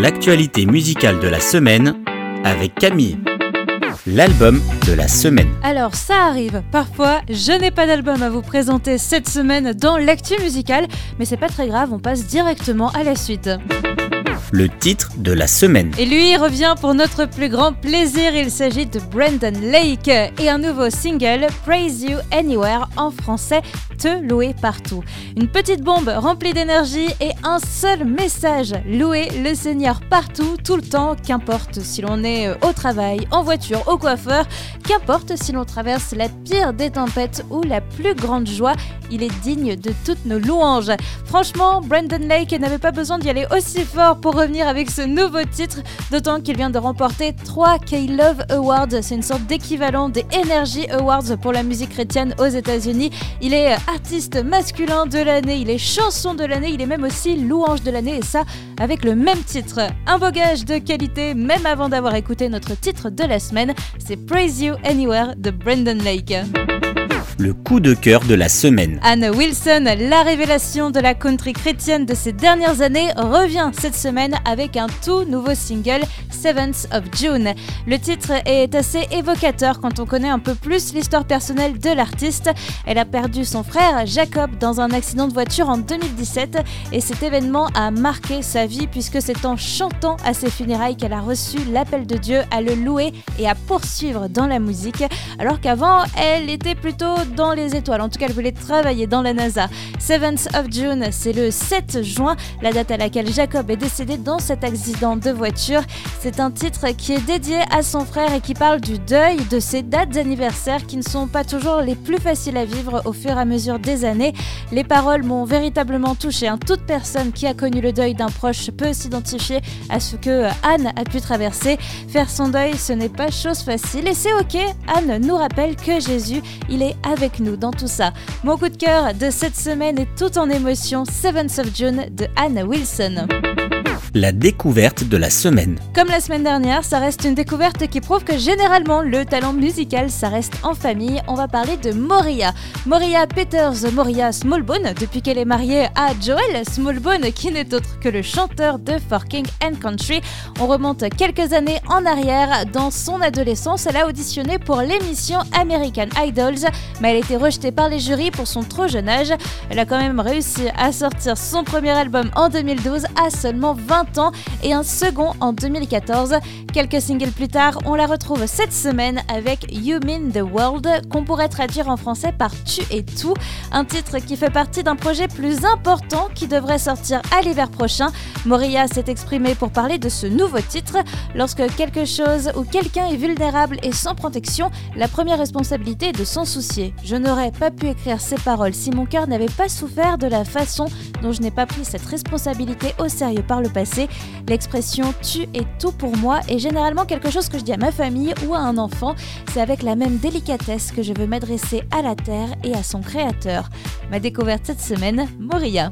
l'actualité musicale de la semaine avec Camille. L'album de la semaine. Alors ça arrive, parfois je n'ai pas d'album à vous présenter cette semaine dans l'actu musicale, mais c'est pas très grave, on passe directement à la suite le titre de la semaine. Et lui revient pour notre plus grand plaisir, il s'agit de Brandon Lake et un nouveau single, Praise You Anywhere, en français, Te louer partout. Une petite bombe remplie d'énergie et un seul message, louer le Seigneur partout, tout le temps, qu'importe si l'on est euh, au travail, en voiture, au coiffeur, qu'importe si l'on traverse la pire des tempêtes ou la plus grande joie, il est digne de toutes nos louanges. Franchement, Brandon Lake n'avait pas besoin d'y aller aussi fort pour revenir avec ce nouveau titre, d'autant qu'il vient de remporter 3 K-Love Awards. C'est une sorte d'équivalent des Energy Awards pour la musique chrétienne aux États-Unis. Il est artiste masculin de l'année, il est chanson de l'année, il est même aussi louange de l'année, et ça avec le même titre. Un beau gage de qualité, même avant d'avoir écouté notre titre de la semaine, c'est Praise You Anywhere de Brandon Lake le coup de cœur de la semaine. Anne Wilson, la révélation de la country chrétienne de ces dernières années, revient cette semaine avec un tout nouveau single, Seventh of June. Le titre est assez évocateur quand on connaît un peu plus l'histoire personnelle de l'artiste. Elle a perdu son frère Jacob dans un accident de voiture en 2017 et cet événement a marqué sa vie puisque c'est en chantant à ses funérailles qu'elle a reçu l'appel de Dieu à le louer et à poursuivre dans la musique alors qu'avant elle était plutôt dans les étoiles. En tout cas, elle voulait travailler dans la NASA. Seventh of June, c'est le 7 juin, la date à laquelle Jacob est décédé dans cet accident de voiture. C'est un titre qui est dédié à son frère et qui parle du deuil de ces dates anniversaires qui ne sont pas toujours les plus faciles à vivre au fur et à mesure des années. Les paroles m'ont véritablement touché. Hein. Toute personne qui a connu le deuil d'un proche peut s'identifier à ce que Anne a pu traverser. Faire son deuil, ce n'est pas chose facile et c'est ok. Anne nous rappelle que Jésus, il est avec avec nous dans tout ça. Mon coup de cœur de cette semaine est tout en émotion, Seventh of June de Anna Wilson la découverte de la semaine. Comme la semaine dernière, ça reste une découverte qui prouve que généralement le talent musical, ça reste en famille. On va parler de Moria. Moria Peters, Moria Smallbone, depuis qu'elle est mariée à Joel Smallbone, qui n'est autre que le chanteur de For King and Country. On remonte quelques années en arrière. Dans son adolescence, elle a auditionné pour l'émission American Idols, mais elle a été rejetée par les jurys pour son trop jeune âge. Elle a quand même réussi à sortir son premier album en 2012 à seulement 20 et un second en 2014. Quelques singles plus tard, on la retrouve cette semaine avec You Mean the World, qu'on pourrait traduire en français par Tu et tout, un titre qui fait partie d'un projet plus important qui devrait sortir à l'hiver prochain. Moria s'est exprimée pour parler de ce nouveau titre. Lorsque quelque chose ou quelqu'un est vulnérable et sans protection, la première responsabilité est de s'en soucier. Je n'aurais pas pu écrire ces paroles si mon cœur n'avait pas souffert de la façon dont je n'ai pas pris cette responsabilité au sérieux par le L'expression tu es tout pour moi est généralement quelque chose que je dis à ma famille ou à un enfant. C'est avec la même délicatesse que je veux m'adresser à la terre et à son créateur. Ma découverte cette semaine, Moria.